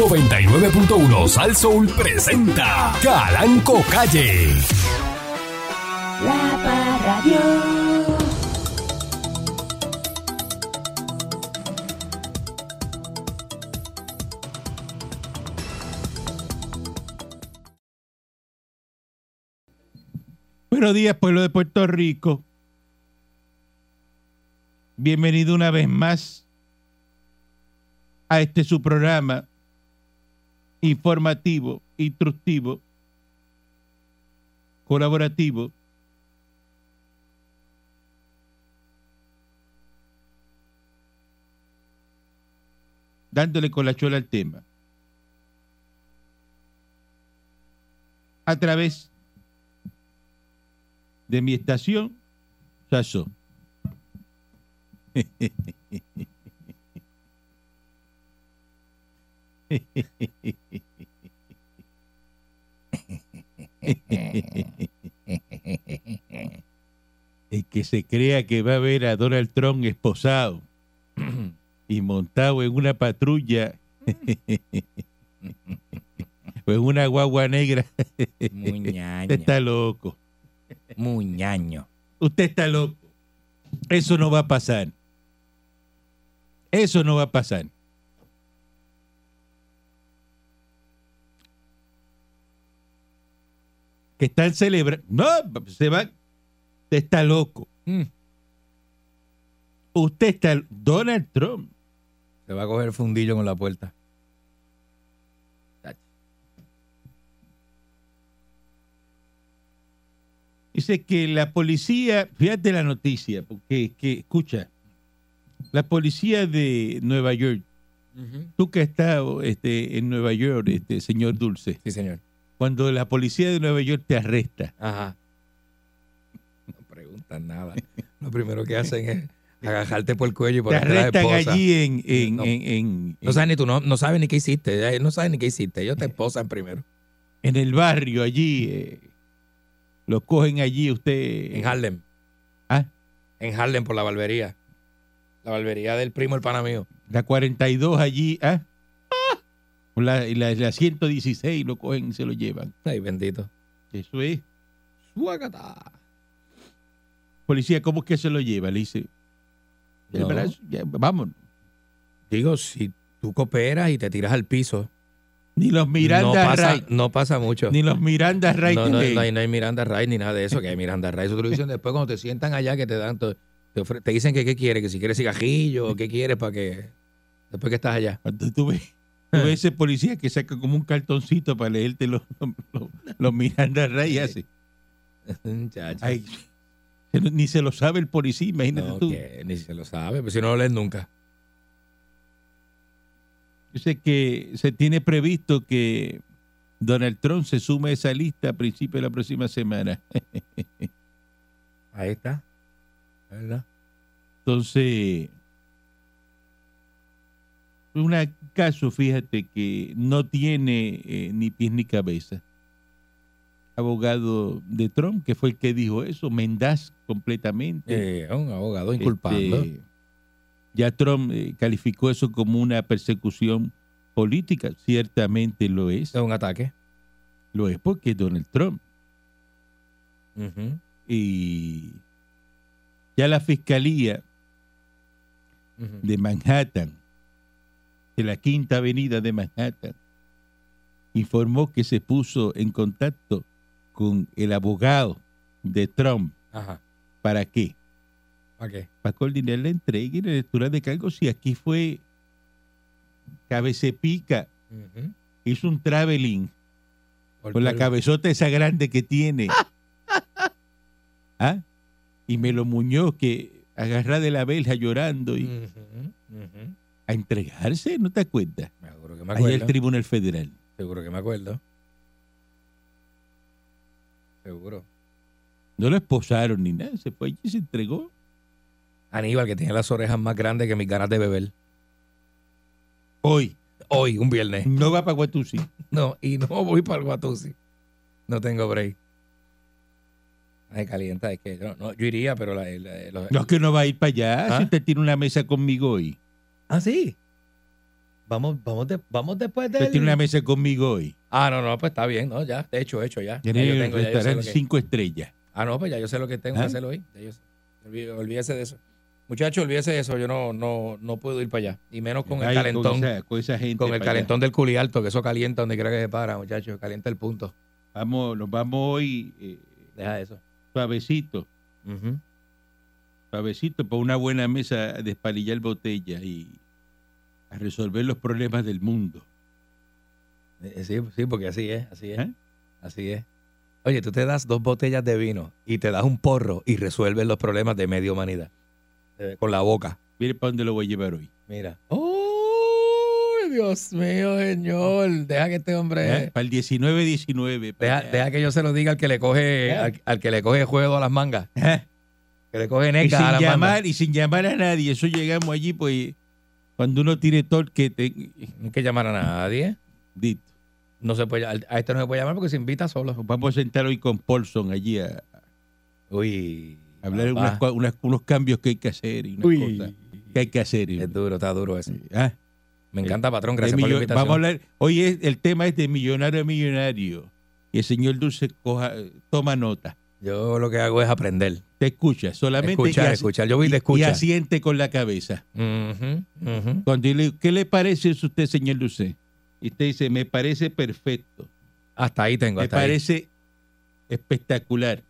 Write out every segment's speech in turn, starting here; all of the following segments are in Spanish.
99.1 Sal Soul presenta Calanco Calle. La Parradio. Buenos días, pueblo de Puerto Rico. Bienvenido una vez más a este su programa informativo, instructivo, colaborativo. dándole con la chola al tema. A través de mi estación, Sasso. El que se crea que va a ver a Donald Trump esposado y montado en una patrulla o en una guagua negra, Muñaño. usted está loco. Muñaño. Usted está loco. Eso no va a pasar. Eso no va a pasar. Que están celebrando. No, se va. Usted está loco. Mm. Usted está. Donald Trump. Se va a coger fundillo con la puerta. Dice que la policía. Fíjate la noticia, porque que, escucha. La policía de Nueva York. Tú que has estado este, en Nueva York, este señor Dulce. Sí, señor. Cuando la policía de Nueva York te arresta. Ajá. No preguntan nada. Lo primero que hacen es agajarte por el cuello y Te ponerte la arrestan esposa. allí en... en, No. en, en- No sabes ni tú, no, no sabes ni qué hiciste. eh, No sabes ni qué hiciste. Ellos te esposan primero. en el barrio allí. eh, lo cogen allí usted... En Harlem. Ah, En Harlem por la barbería. La barbería del primo, el pana mío. la 42 allí. Ah, la, la, la 116 lo cogen y se lo llevan. Ay, bendito. Eso es. Suácata. Policía, ¿cómo es que se lo lleva? Le dice... el No. brazo, ya, vamos. Digo, si tú cooperas y te tiras al piso, Ni los no Miranda pasa, Ray- no pasa mucho. Ni los Miranda Ray no, no, no hay, no hay Miranda Ray ni nada de eso, que hay Miranda Ray. Eso te lo dicen después cuando te sientan allá que te dan, te, te dicen que qué quieres, que si quieres cigajillo o qué quieres para que, después que estás allá. Cuando tú ves, tú ves ese policía que saca como un cartoncito para leerte los, los, los- los Miranda Ray hace. Muchacho. Ay, lo- ni se lo sabe el policía, imagínate No, tú. que ni se lo sabe, pues si no lo lees nunca. Dice que se tiene previsto que Donald Trump se sume a esa lista a principios de la próxima semana. Ahí está. ¿Verdad? Entonces, un caso, fíjate, que no tiene eh, ni pies ni cabeza. Abogado de Trump, que fue el que dijo eso, mendaz completamente. Eh, un abogado. Este, ya Trump eh, calificó eso como una persecución política. Ciertamente lo es. es un ataque. Lo es porque es Donald Trump. Y ya la fiscalía de Manhattan, de la Quinta Avenida de Manhattan, informó que se puso en contacto con el abogado de Trump. Ajá. ¿Para qué? ¿Para qué? Para coordinar la entrega y la lectura de cargos. Y aquí fue Cabecepica, Ujú. hizo un traveling Por con la cabezota esa grande que tiene. ¿Ah? Y me lo Muñoz que agarra de la verja llorando y. a entregarse, ¿no te acuerdas? Me Seguro que me Ahí el acuerdo. Tribunal Federal. Seguro que me acuerdo. Seguro. No lo esposaron ni nada, se fue allí y se entregó. Aníbal, que tiene las orejas más grandes que mis ganas de beber. Hoy, Hoy, un viernes. no va para Guatusi. No, y no voy para el Guatusi. No tengo break. Ay, calienta, es que yo, no, yo iría, pero la, la- los- No es que no va a ir para allá, ¿Ah? si usted tiene una mesa conmigo hoy. Ah, sí. Vamos, vamos, de- vamos después de. Usted tiene una mesa conmigo hoy. Ah, no, no, pues está bien, ¿no? Ya, de hecho, hecho, ya. Ya Tiene yo tengo, ya yo restaurante que- cinco estrellas. Ah, no, pues ya yo sé lo que tengo ¿Ah? que hacer hoy. Olvídese de eso. Muchachos, olvídese de eso. Yo no, no, no puedo ir para allá. Y menos con el calentón. Con esa, con esa gente. Con el allá. calentón del culi alto, que eso calienta donde quiera que se para, muchachos. Calienta el punto. Vamos, nos vamos hoy eh, Deja eso. suavecito, Ujú. Suavecito, para una buena mesa de espalillar botellas y a resolver los problemas del mundo. Eh, Sí, sí, porque así es, así es. ¿Eh? Así es. Oye, tú te das dos botellas de vino y te das un porro y resuelves los problemas de media humanidad. Eh, con la boca. Mire para dónde lo voy a llevar hoy. Mira. ¡Uy, Dios mío, señor! Deja que este hombre... ¿Eh? Para el 19-19. para Deja, que yo se lo diga al que le coge, ¿Eh? al, al que le coge juego a las mangas. ¿Eh? Que le coge Y sin a llamar, y sin llamar a nadie. Eso llegamos allí, pues, cuando uno tiene torque, te, No hay que llamar a nadie. dito. No se puede, a este no se puede llamar porque se invita solo. Nos vamos a sentar hoy con Paulson allí a, Uy. a hablar de unas unas- unos cambios que hay que hacer y unas Uy. cosas que hay que hacer. Es duro, está duro eso. Ah, Me encanta, patrón. de Gracias por la invitación. vamos a hablar, hoy es, el tema es de millonario a millonario. Y el señor Dulce coja, toma nota. Yo lo que hago es aprender. Te escucha, solamente Escuchar, y escuchar. Yo voy de y escucha. asiente con la cabeza. Cuando yo le digo, ¿qué le parece eso a usted, señor Dulce? Y usted dice, me parece perfecto. Hasta ahí tengo. Me Hasta ahí. parece espectacular.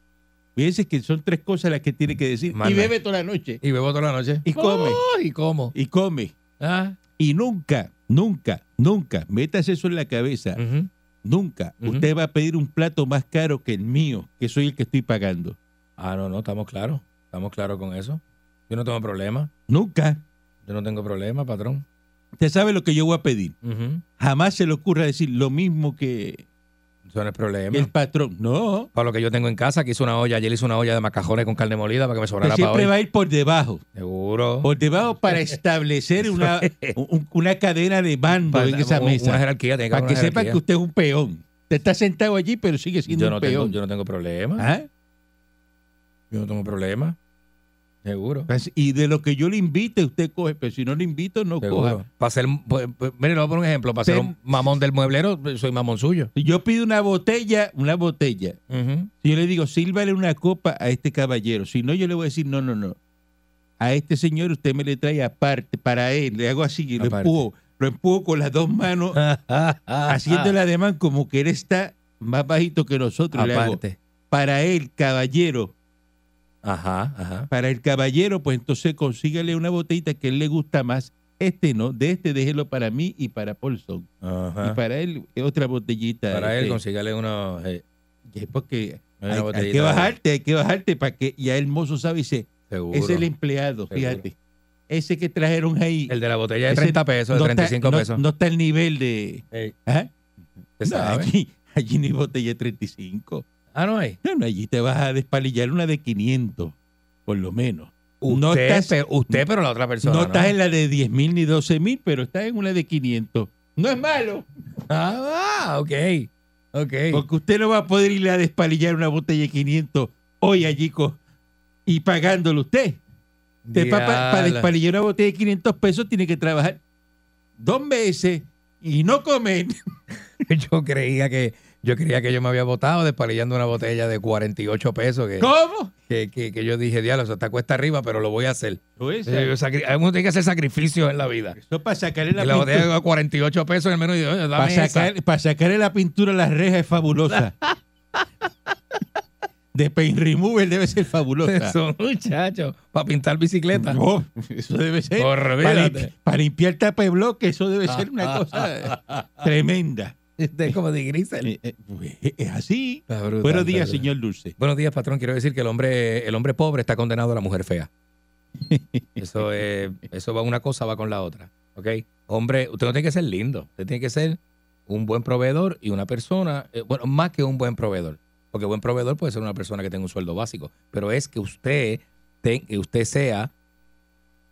Fíjense que son tres cosas las que tiene que decir. Y bebe toda la noche. Y bebo toda la noche. Y come. Oh, y como. Y come. Ah, Y nunca, nunca, nunca, metas eso en la cabeza. Nunca. Usted va a pedir un plato más caro que el mío, que soy el que estoy pagando. Ah, no, no, estamos claros. Estamos claros con eso. Yo no tengo problema. Nunca. Yo no tengo problema, patrón. Usted sabe lo que yo voy a pedir. Jamás se le ocurra decir lo mismo que Eso no es problema. el patrón. No. Para lo que yo tengo en casa, que hice una olla, ayer hice una olla de macajones con carne molida para que me sobrara para siempre hoy. va a ir por debajo. Seguro. Por debajo para establecer una, un- una cadena de mando Para- en esa una- mesa. Una jerarquía. tiene que Para haber que una sepa que usted es un peón. Usted está sentado allí, pero sigue siendo yo un no, tengo, peón. yo no tengo problema. ¿Ah? Yo no tengo problema. Seguro. Pues, Y de lo que yo le invite, usted coge, pero si no le invito, no Seguro. coja. Para ser, pues, pues, mire, le voy a poner un ejemplo. Para ser Ten- un mamón del mueblero, soy mamón suyo. Si yo pido una botella, una botella, Ujú. si yo le digo, sírvale una copa a este caballero, si no, yo le voy a decir, no, no, no. A este señor usted me le trae aparte, para él, le hago así, y lo empujo, lo empujo con las dos manos, haciendo el ademán como que él está más bajito que nosotros. Le hago, Aparte. para él, caballero, Ajá, ajá. para el caballero, pues entonces consígale una botellita que él le gusta más. Este no, de este déjelo para mí y para Paulson. Y Ajá. para él, otra botellita. Para él, este, consígale eh, que es porque una hay, que de- bajarte, hay que bajarte para que ya el mozo sabe y dice, Seguro. es el empleado, Seguro. fíjate. Ese que trajeron ahí. El de la botella de ese 30 pesos, de no está- 35 no- pesos. No, está el nivel de... Ey, ¿ah? ¿usted No, sabe? allí, allí ni botella de 35. Ah, no hay. No, no, allí te vas a despalillar una de 500, por lo menos. Usted, no estás, pero, usted, pero la otra persona. no No, estás en la de 10 mil ni 12 mil, pero estás en una de 500. No es malo, Ah, ok. Ok. porque usted no va a poder irle a despalillar una botella de 500 hoy allí y pagándolo usted. Usted para, despalillar una botella de 500 pesos tiene que trabajar dos meses y no comer. Yo creía que yo creía que yo me había votado despalillando una botella de 48 pesos que, ¿Cómo? que, que, que yo dije, diablo, eso está cuesta arriba, pero lo voy a hacer. Eh, yo sacri- Uno tiene que hacer sacrificios en la vida. Eso para sacarle la, Y la botella pintura, de 48 pesos en el menú y digo, "Oye, dame para, esa". sacar- para sacarle la pintura a la reja es fabulosa. De paint remover debe ser fabulosa. Eso, muchachos, para pintar bicicleta. No, eso debe ser. Para, Olvídate. limpi- para limpiar tapa de bloque, eso debe ser una cosa tremenda. Es como de Grisel. Eh, eh, pues, Es así. Brutal, Buenos días, brutal. señor Dulce. Buenos días, patrón. Quiero decir que el hombre, el hombre pobre está condenado a la mujer fea. Eso es, eso va una cosa, va con la otra. ¿Ok? Hombre, usted no tiene que ser lindo. Usted tiene que ser un buen proveedor y una persona, eh, bueno, más que un buen proveedor. Porque buen proveedor puede ser una persona que tenga un sueldo básico. Pero es que usted, usted sea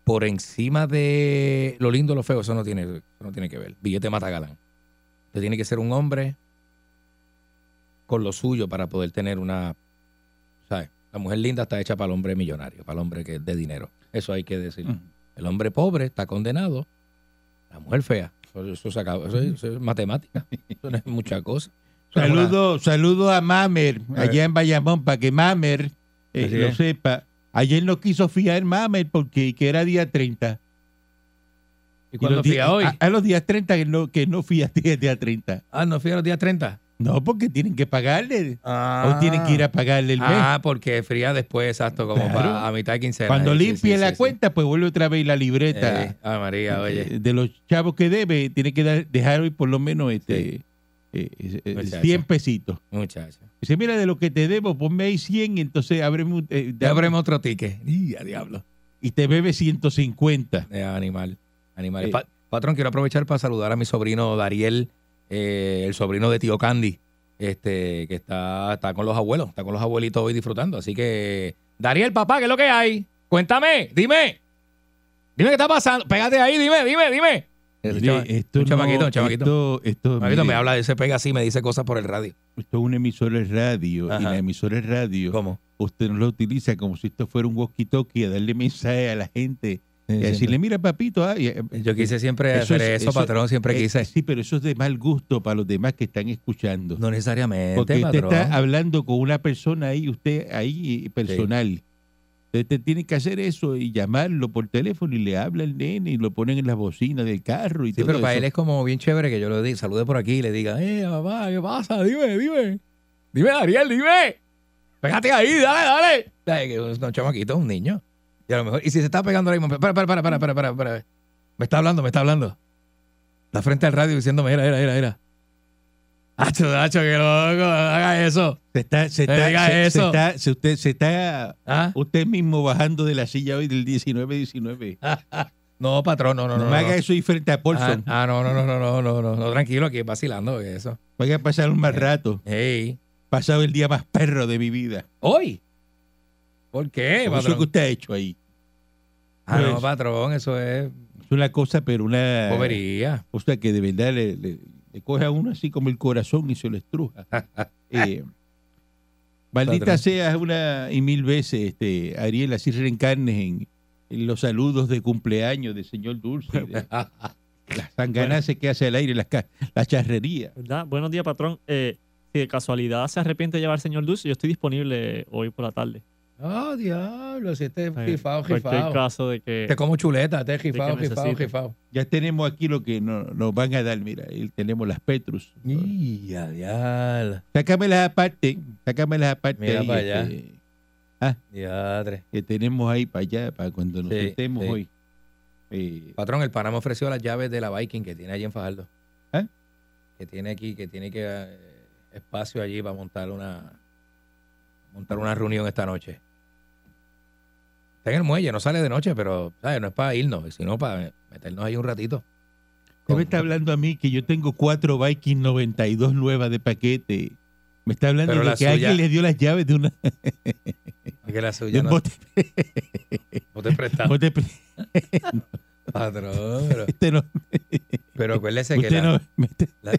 por encima de lo lindo o lo feo. Eso no tiene, eso no tiene que ver. Billete mata galán. Usted tiene que ser un hombre con lo suyo para poder tener una ¿sabes? La mujer linda está hecha para el hombre millonario, para el hombre que de dinero. Eso hay que decir. Mm. El hombre pobre está condenado. La mujer fea. Eso, se acabó. Eso, es- eso es matemática. Eso no es mucha cosa. Es una- Saludo, saludo a Mamer, allá en Bayamón, para que Mamer eh, lo sepa. Ayer no quiso fiar Mamer porque que era día 30. ¿Y Y cuándo fía hoy? A, a los días 30 que no, que no fiaste el día 30. Ah, no fía los días 30. No, porque tienen que pagarle. Ah. O tienen que ir a pagarle el mes. Ah, porque fría después, exacto, como Claro. para a mitad de quincena. Cuando Sí, limpie sí, la sí, cuenta, pues vuelve otra vez la libreta Eh, ah, María, oye. eh, de los chavos que debe. Tiene que dar- dejar hoy por lo menos este eh, eh, Muchacho. 100 pesitos. Muchacho. Dice, mira, de lo que te debo, ponme ahí 100, entonces ábreme un- eh, abrimos otro ticket. Y a diablo. y te bebe 150. Eh, animal. Animal. Eh. Pa- patrón, quiero aprovechar para saludar a mi sobrino Dariel, eh, el sobrino de tío Candy, este, que está, está con los abuelos, está con los abuelitos hoy disfrutando. Así que, Dariel, papá, ¿qué es lo que hay? Cuéntame, dime. Dime qué está pasando. Pégate ahí, dime, dime, dime. Mire, esto un no- chamaquito, un chamaquito. Esto, esto, Chamaquito mire, me habla, se pega así, me dice cosas por el radio. esto es una emisora de radio. Y Ajá. la emisora de radio, ¿Cómo? usted no lo utiliza como si esto fuera un walkie-talkie a darle mensaje a la gente. Y decirle, mira, papito. ay, eh, Yo quise siempre Eso hacer es- eso, eso- patrón, siempre eh, quise. sí, pero eso es de mal gusto para los demás que están escuchando. No necesariamente, Porque usted patrón. está hablando con una persona ahí, usted ahí eh, personal. Usted te tiene que hacer eso y llamarlo por teléfono y le habla el nene y lo ponen en la bocina del carro y Sí, todo pero para eso. él es como bien chévere que yo le diga, salude por aquí y le diga, eh, papá, ¿qué pasa? Dime, dime. Dime, Ariel, dime. Pégate ahí, dale, dale. Dale, que es un chamaquito, un niño. Y a lo mejor, y si se está pegando ahora mismo, espera, espera, espera, espera, espera, espera. Me está hablando, me está hablando. Está frente al radio diciéndome, era, era, era, era. Hacho, hacho, que loco, haga eso. Se está, se está, se- está- se usted se está ¿Ah? usted mismo bajando de la silla hoy del 19-19. No, patrón, no, no, No, no. me haga eso ahí frente a Ah, Paulson. ah, no, no, no, no, no, no, no, no, tranquilo, aquí vacilando, eso. Vaya a pasar un mal rato. Ey, Pasado el día más perro de mi vida. hoy. ¿Por qué, Por eso patrón? que usted ha hecho ahí. Ah, no, Pues- patrón, eso es Es una cosa, pero una bobería. cosa que de verdad le, le- le coge a uno así como el corazón y se lo estruja. Eh, maldita Patrón. sea una y mil veces, este Ariel, así reencarnes en, en los saludos de cumpleaños del señor Dulce, de las sanganazas que hace al aire, las, la charrería. ¿Verdad? Buenos días, patrón. Eh, si de casualidad se arrepiente de llevar al señor Dulce, yo estoy disponible hoy por la tarde. Oh, diablo, si este es jifado, Cualquier jifado. caso de que... Te como chuleta, este es jifado, necesite. jifado. Ya tenemos aquí lo que no- nos van a dar, mira, ahí tenemos las Petrus. Y diablo. Sácamelas aparte, sácamelas aparte Mira ahí, para allá. este, Diadre. que tenemos ahí para allá, para cuando nos Sí, estemos sí. hoy. Eh, Patrón, el pana me ofreció las llaves de la Viking que tiene allí en Fajardo. ¿Eh? Que tiene aquí, que tiene que eh, espacio allí para montar una montar una reunión esta noche. Está en el muelle, no sale de noche, pero ¿sabes? no es para irnos, sino para meternos ahí un ratito. Usted me Con- está hablando a mí que yo tengo cuatro Viking 92 nuevas de paquete. Me está hablando Pero de que suya- alguien le dio las llaves de una que la suya no, bote, no te presta. bote- Patrón, pero, Este no, pero acuérdese que la- no me está- la-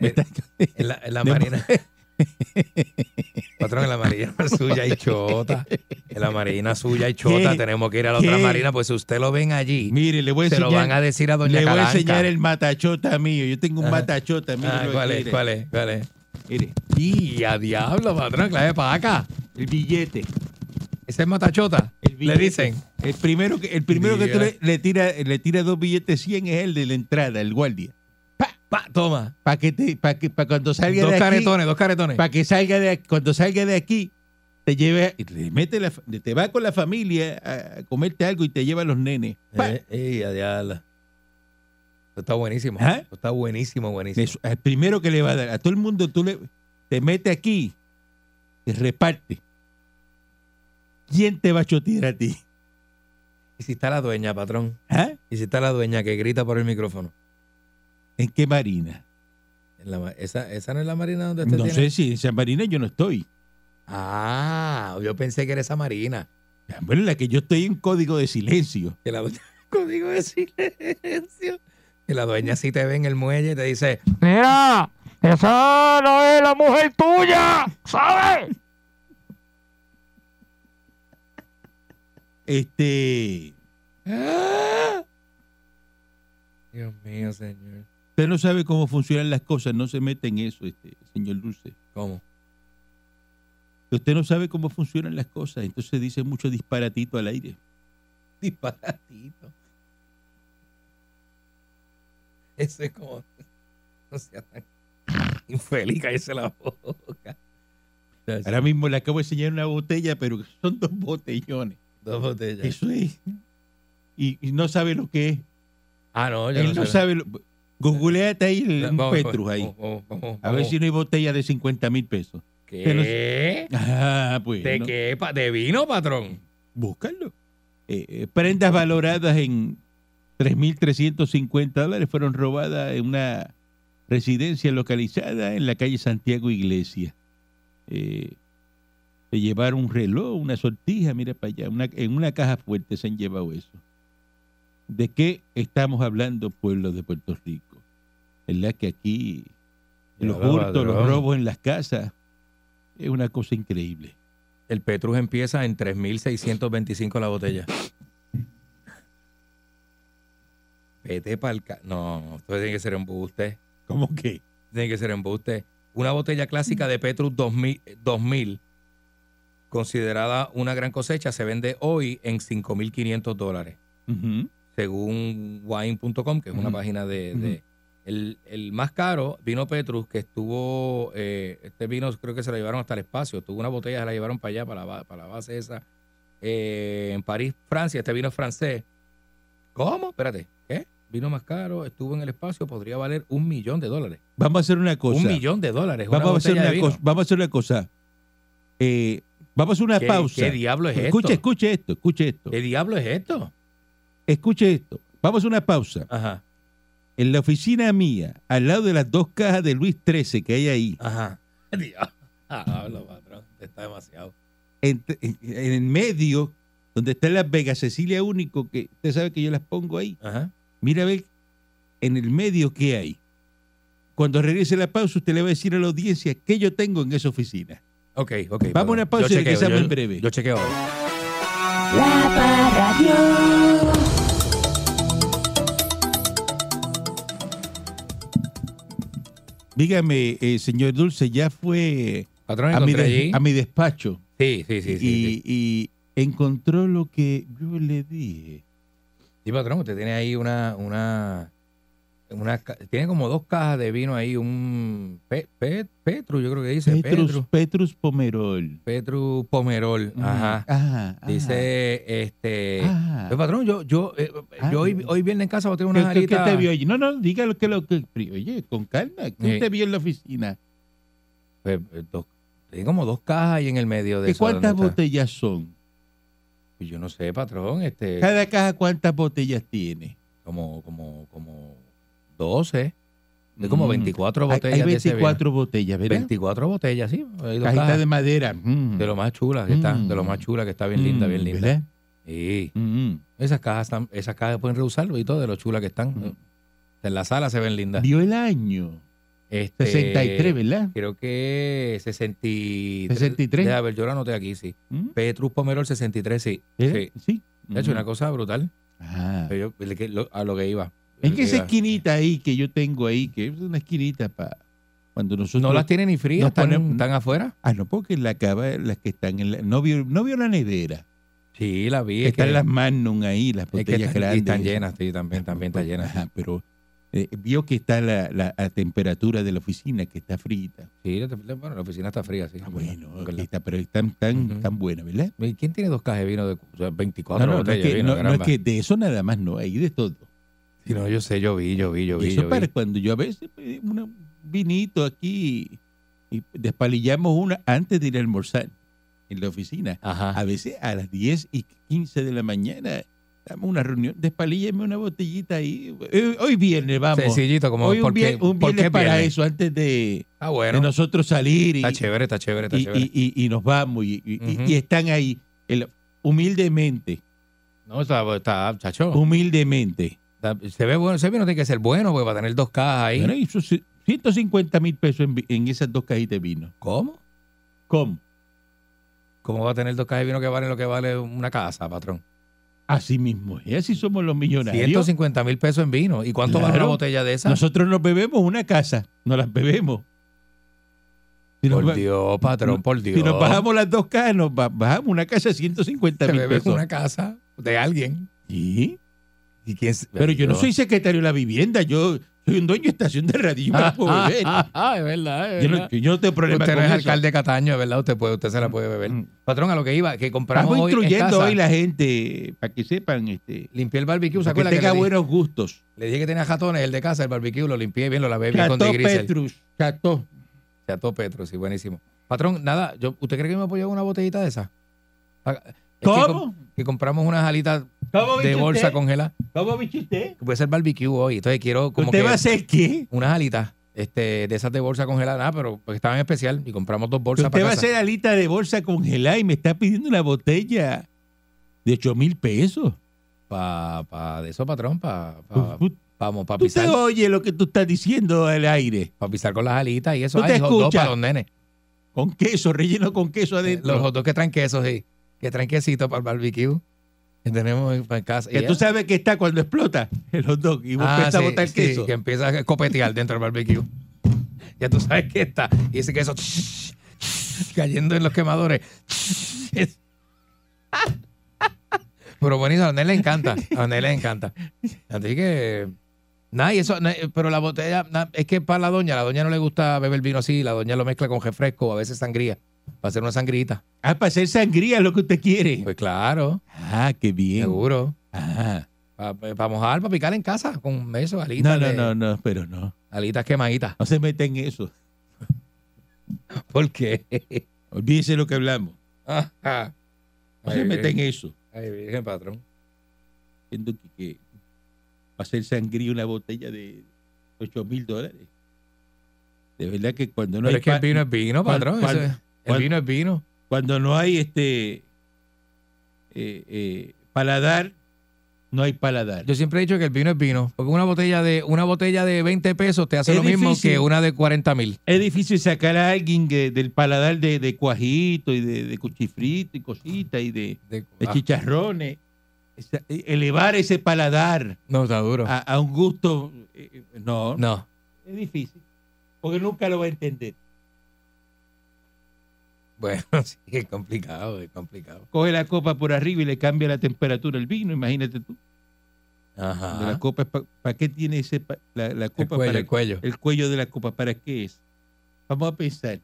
me está- en la, en la de- marina. Patrón, en la marina suya y chota. En la marina suya y chota. ¿Qué? Tenemos que ir a la otra ¿Qué? marina, pues si usted lo ven allí, Mire, le voy a se lo enseñar, van a decir a Doña le voy a enseñar el matachota mío. Yo tengo un Ajá. matachota mío. Ah, lo ¿Cuál es? ¿Cuál es? ¿Cuál es? Mire, Y a diablo, patrón, clave para acá. el billete. Ese es matachota. Le dicen. El primero que, el primero que tú le, le tira, le tira dos billetes 100 es el de la entrada, el guardia. Pa, toma. Para que te, para que, para cuando salga Dos de aquí, caretones, dos caretones. para que salga de cuando salga de aquí, te lleve, y te mete la, te va con la familia a, comerte algo y te lleva a los nenes. Pa. Eh, eh, a diablo. Esto está buenísimo. ¿Ah? Esto está buenísimo, buenísimo. Eso, al primero que le va a dar, a todo el mundo tú le, te mete aquí y reparte. ¿Quién te va a chotear a ti? ¿Y si está la dueña, patrón? ¿Ah? ¿Y si está la dueña que grita por el micrófono? ¿En qué marina? En la ma- esa, ¿Esa no es la marina donde usted No tiene? sé si en San Marina yo no estoy. Ah, yo pensé que era esa marina. Bueno, la que yo estoy en código de silencio. Que la dueña, código de silencio. Que la dueña si te ve en el muelle y te dice, Mira, esa no es la mujer tuya, ¿sabes? Este, "Ah". Dios mío, señor. Usted no sabe cómo funcionan las cosas, no se mete en eso, este, señor Dulce. ¿Cómo? Usted no sabe cómo funcionan las cosas, entonces dice mucho disparatito al aire. Disparatito. Eso es como. No sea tan infeliz, cállese la boca. Ahora mismo le acabo de enseñar una botella, pero son dos botellones. Dos botellas. Eso es. Y, y no sabe lo que es. Ah, no, yo Él no sé. sabe. Lo, googleate ahí el, un Vamos, Petrus ahí. vamos, vamos, vamos, A ver si no hay botella de 50 mil pesos. ¿Qué? Ah, pues. ¿De no. qué? ¿De vino, patrón? Búscalo. Eh, eh, prendas valoradas en 3.350 dólares fueron robadas en una residencia localizada en la calle Santiago Iglesia. Eh, se llevaron un reloj, una sortija, mira para allá, una- en una caja fuerte se han llevado eso. ¿De qué estamos hablando, pueblo de Puerto Rico? ¿Verdad que aquí los hurtos, los robos en las casas es una cosa increíble? El Petrus empieza en 3.625 la botella. Vete para el... No, esto tiene que ser embuste. ¿Cómo que? Tiene que ser embuste. Una botella clásica de Petrus 2000, 2000, considerada una gran cosecha, se vende hoy en 5.500 dólares, Ujú. Según wine.com, que es una página de... El, el más caro, vino Petrus, que estuvo, eh, este vino creo que se lo llevaron hasta el espacio, tuvo una botella, se la llevaron para allá, para la, para la base esa, eh, en París, Francia, este vino es francés. ¿Cómo? Espérate, ¿qué? Vino más caro, estuvo en el espacio, podría valer un millón de dólares. Vamos a hacer una cosa. Un millón de dólares. Vamos a hacer una cosa. Vamos a hacer una cosa. Eh, vamos a hacer una ¿Qué, pausa. ¿Qué diablo es escuche, esto? escuche esto, escuche esto. ¿Qué diablo es esto? Escuche esto. Vamos a una pausa. Ajá, En la oficina mía, al lado de las dos cajas de Luis XIII que hay ahí, ajá. Diablo, patrón. Está demasiado. en, en- en el medio, donde está Las Vegas Cecilia Único, que usted sabe que yo las pongo ahí. Ajá. Mira a ver en el medio qué hay. Cuando regrese la pausa, usted le va a decir a la audiencia qué yo tengo en esa oficina. Ok, ok. Vamos a una pausa Yo y chequeo, regresamos yo- en breve. Yo chequeo. La Parradio. Dígame, eh, señor Dulce, ya fue Patrón, a mi, encontré de- allí. a mi despacho Sí, sí, sí. Sí, y, sí. y encontró lo que yo le dije. Sí, patrón, usted tiene ahí una, una, una, tiene como dos cajas de vino ahí, un Pe- Pe- Petru, yo creo que dice, Petrus, Petru, Petrus Pomerol. Petru Pomerol, ajá. Ajá, ajá. Dice, este, Ajá. pues, patrón, yo, yo, eh, Ah. yo hoy, hoy viernes en casa voy a tener ¿Qué, unas qué- qué alitas. te vio allí? No, no, diga lo que lo que. Oye, con calma. ¿Qué Sí. te vio en la oficina? Pues, eh, dos- tiene como dos cajas ahí en el medio de ¿Qué. ¿Cuántas botellas son? Pues Yo no sé, patrón, este, Cada caja, ¿cuántas botellas tiene? como, como, como 12, de como Mm. 24 Hay- botellas Hay vino. 24 botellas, ¿verdad? 24 botellas, sí. hay Cajita cajas. de madera. mm. De lo más chula que está, Mm. de lo más chula que está bien linda, Mm, bien linda. ¿verdad? Sí. Mm. Esas cajas están, esas cajas pueden reusarlo y todo de lo chula que están. Mm. En la sala se ven lindas. Vio el año. Este, 63, ¿verdad? Creo que 63. 63. Deja ver, yo lo anoté aquí, sí. ¿Mm? Petrus Pomerol 63, sí. ¿Verdad? Sí. Sí. De hecho, Mm. una cosa brutal. Ah. Pero yo- a lo que iba. Es que esa esquinita ahí que yo tengo ahí, que es una esquinita para cuando nosotros... No las tiene ni frías, están, están afuera. Ah, no, porque la cava, las que están en la... No vio, no vio la nevera. Sí, la vi. Es están que, las Magnum ahí, las es que botellas están, y grandes. están llenas, sí, también, también está llena. Ajá, pero eh, vio que está la, temperatura de la oficina, que está frita. Sí, la, bueno, la oficina está fría, sí. Ah, bueno, está, pero están tan, tan buenas, ¿verdad? ¿Y ¿Quién tiene dos cajas de vino de o sea, 24 No, no, no botellas es que, de vino? no- no es que de eso nada más no, hay de todo. Sí, no, yo sé, yo vi, yo vi, yo Y vi. eso yo para vi. cuando yo a veces pues, un vinito aquí y despalillamos una antes de ir a almorzar en la oficina. Ajá. A veces a las 10 y 15 de la mañana damos una reunión, despalíllame una botellita ahí. Hoy, hoy viernes, vamos. Sencillito, como hoy un, ¿por qué- vier- un viernes para viernes? eso, antes de, Ah, de nosotros salir y, Está chévere, está chévere, está y, chévere. y- nos vamos y, están ahí el- humildemente, no, está, está, chacho. humildemente. Se ve bueno, ese vino tiene que ser bueno, porque va a tener dos cajas ahí. Bueno, y esos 150 mil pesos en, en esas dos cajitas de vino. ¿Cómo? ¿Cómo? ¿Cómo va a tener dos cajas de vino que valen lo que vale una casa, patrón? Así mismo es, así somos los millonarios. 150 mil pesos en vino. ¿Y cuánto vale una Claro. botella de esa? Nosotros nos bebemos una casa, nos las bebemos. Si por Dios, patrón, por Dios. si nos bajamos las dos casas, nos ba- bajamos una casa de 150 Se mil pesos. una casa de alguien. Sí, ¿Y quién se- pero yo no soy secretario de la vivienda, yo soy un dueño de estación de radio, yo me la puedo Ah, beber. ah, ah, es verdad, es Yo verdad. no, yo no tengo problema Usted no con es eso. alcalde de Cataño, es verdad. Usted puede, usted se la puede beber. Mm. Patrón, a lo que iba, que compramos Estamos hoy en instruyendo casa, hoy la gente para que sepan, este, Limpié el barbecue, ¿se para que acuerda que tenga le, di- buenos gustos. le dije que tenía jatones, el de casa, el barbecue, lo limpié bien, lo lavé bien con Chateau digrisel. Petrus, Chateau. Chateau Petro, sí, buenísimo. Patrón, nada, yo, ¿usted cree que me apoyó una botellita de esa? Que ¿Cómo? Que, compramos unas alitas ¿Cómo de bolsa usted? congelada. ¿Cómo bicho usted? Puede ser barbecue hoy, entonces quiero como ¿Usted que va a hacer qué? unas alitas este, de esas de bolsa congelada, nada, pero porque estaban en especial y compramos dos bolsas Usted para va a hacer alita de bolsa congelada y me está pidiendo una botella de 8 mil pesos. Pa, pa- de eso, patrón, para pa, Tú- vamos, para Tú te pisar, oye lo que tú estás diciendo al aire. pa pisar con las alitas y eso. ¿Tú te Ay, escuchas? para los nenes. Con queso, relleno con queso adentro. Los hot dogs que traen queso, sí. Que traen quesito para el barbecue. Que tenemos en casa. que tú sabes que está cuando explota el hot dog y vos Ah, sí, a botar sí, queso. que empieza a copetear dentro del barbecue. Ya tú sabes que está. Y ese queso cayendo en los quemadores. Pero buenísimo, a Nel le encanta. A Nel le encanta. Así que. Nada, y eso, na- pero la botella, na- es que para la doña, la doña no le gusta beber vino así, la doña lo mezcla con refresco, a veces sangría, para hacer una sangrita. Ah, para hacer sangría es lo que usted quiere. Pues claro, Ah, qué bien. seguro. Ah. Para mojar, para picar en casa, con eso, alitas, No, no, de- no, no, pero no. alitas quemaditas. No se meta en eso. ¿Por qué? Olvídese lo que hablamos. Ajá. No se meta en eso. Ay, virgen, patrón. Siendo que, que hacer sangría una botella de 8 mil dólares. De verdad que cuando no Pero hay es que el vino es vino, patrón. cuan- el vino es vino. cuando no hay este eh, eh, paladar, no hay paladar. Yo siempre he dicho que el vino es vino. Porque una botella de una botella de 20 pesos te hace Es lo mismo que una de 40 mil. Es difícil sacar a alguien del paladar de, de cuajito y de, de cuchifrito y cositas y de, ah, chicharrones. Eh, elevar ese paladar no, está duro. a, a un gusto, eh, no, no. es difícil. Porque nunca lo va a entender. Bueno, sí, es complicado, es complicado. Coge la copa por arriba y le cambia la temperatura al vino, imagínate tú. Ajá. La copa, ¿para qué tiene ese pa- la, la el copa? cuello, para- el cuello. el cuello de la copa, ¿para qué es? Vamos a pensar.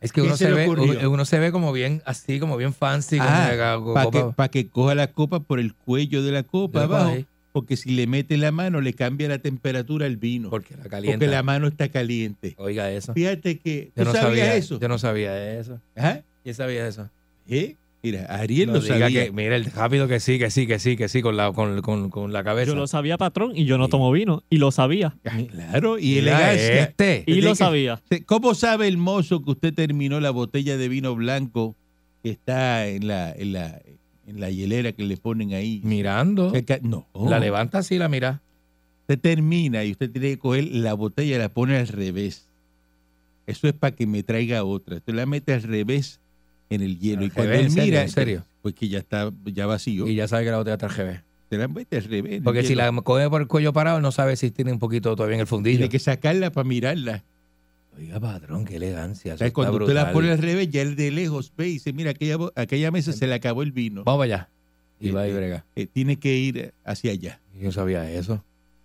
Es que ¿qué uno se ve, uno se ve como bien así, como bien fancy. como Ah, para que, pa' que coja la copa por el cuello de la copa de abajo, ahí, porque si le mete la mano le cambia la temperatura al vino, Porque la calienta. porque la mano está caliente. Oiga eso. Fíjate que Yo tú no sabías sabía eso. Yo no sabía eso. ¿Ah? ¿Quién sabía eso? ¿Eh? Mira, Ariel No lo sabía. que, mira, el rápido que sí, que sí, que sí, que sí, con la, con, con, con la cabeza. Yo lo sabía, patrón, y yo no tomo vino. Y lo sabía. Ah, Claro, y elegancia. Este. Y lo sabía. ¿Cómo sabe el mozo que usted terminó la botella de vino blanco que está en la, en la, en la hielera que le ponen ahí? Mirando. No. La levanta así, la mira. Usted termina y usted tiene que coger la botella y la pone al revés. Eso es para que me traiga otra. Usted la mete al revés en el hielo. Al y cuando revés, él ¿en serio? mira, ¿En serio? pues que ya está ya vacío, Y ya sabe que la botella está al revés. se la mete al revés. Porque si hielo. la coge por el cuello parado, no sabe si tiene un poquito todavía en el fundillo. tiene que sacarla para mirarla. Oiga, patrón, qué elegancia. Eso está cuando usted la pone al revés, ya él de lejos ve y dice, mira, aquella, aquella mesa se le acabó el vino. Vamos allá. Y va y Eh, brega. Eh, tiene que ir hacia allá. Yo sabía eso.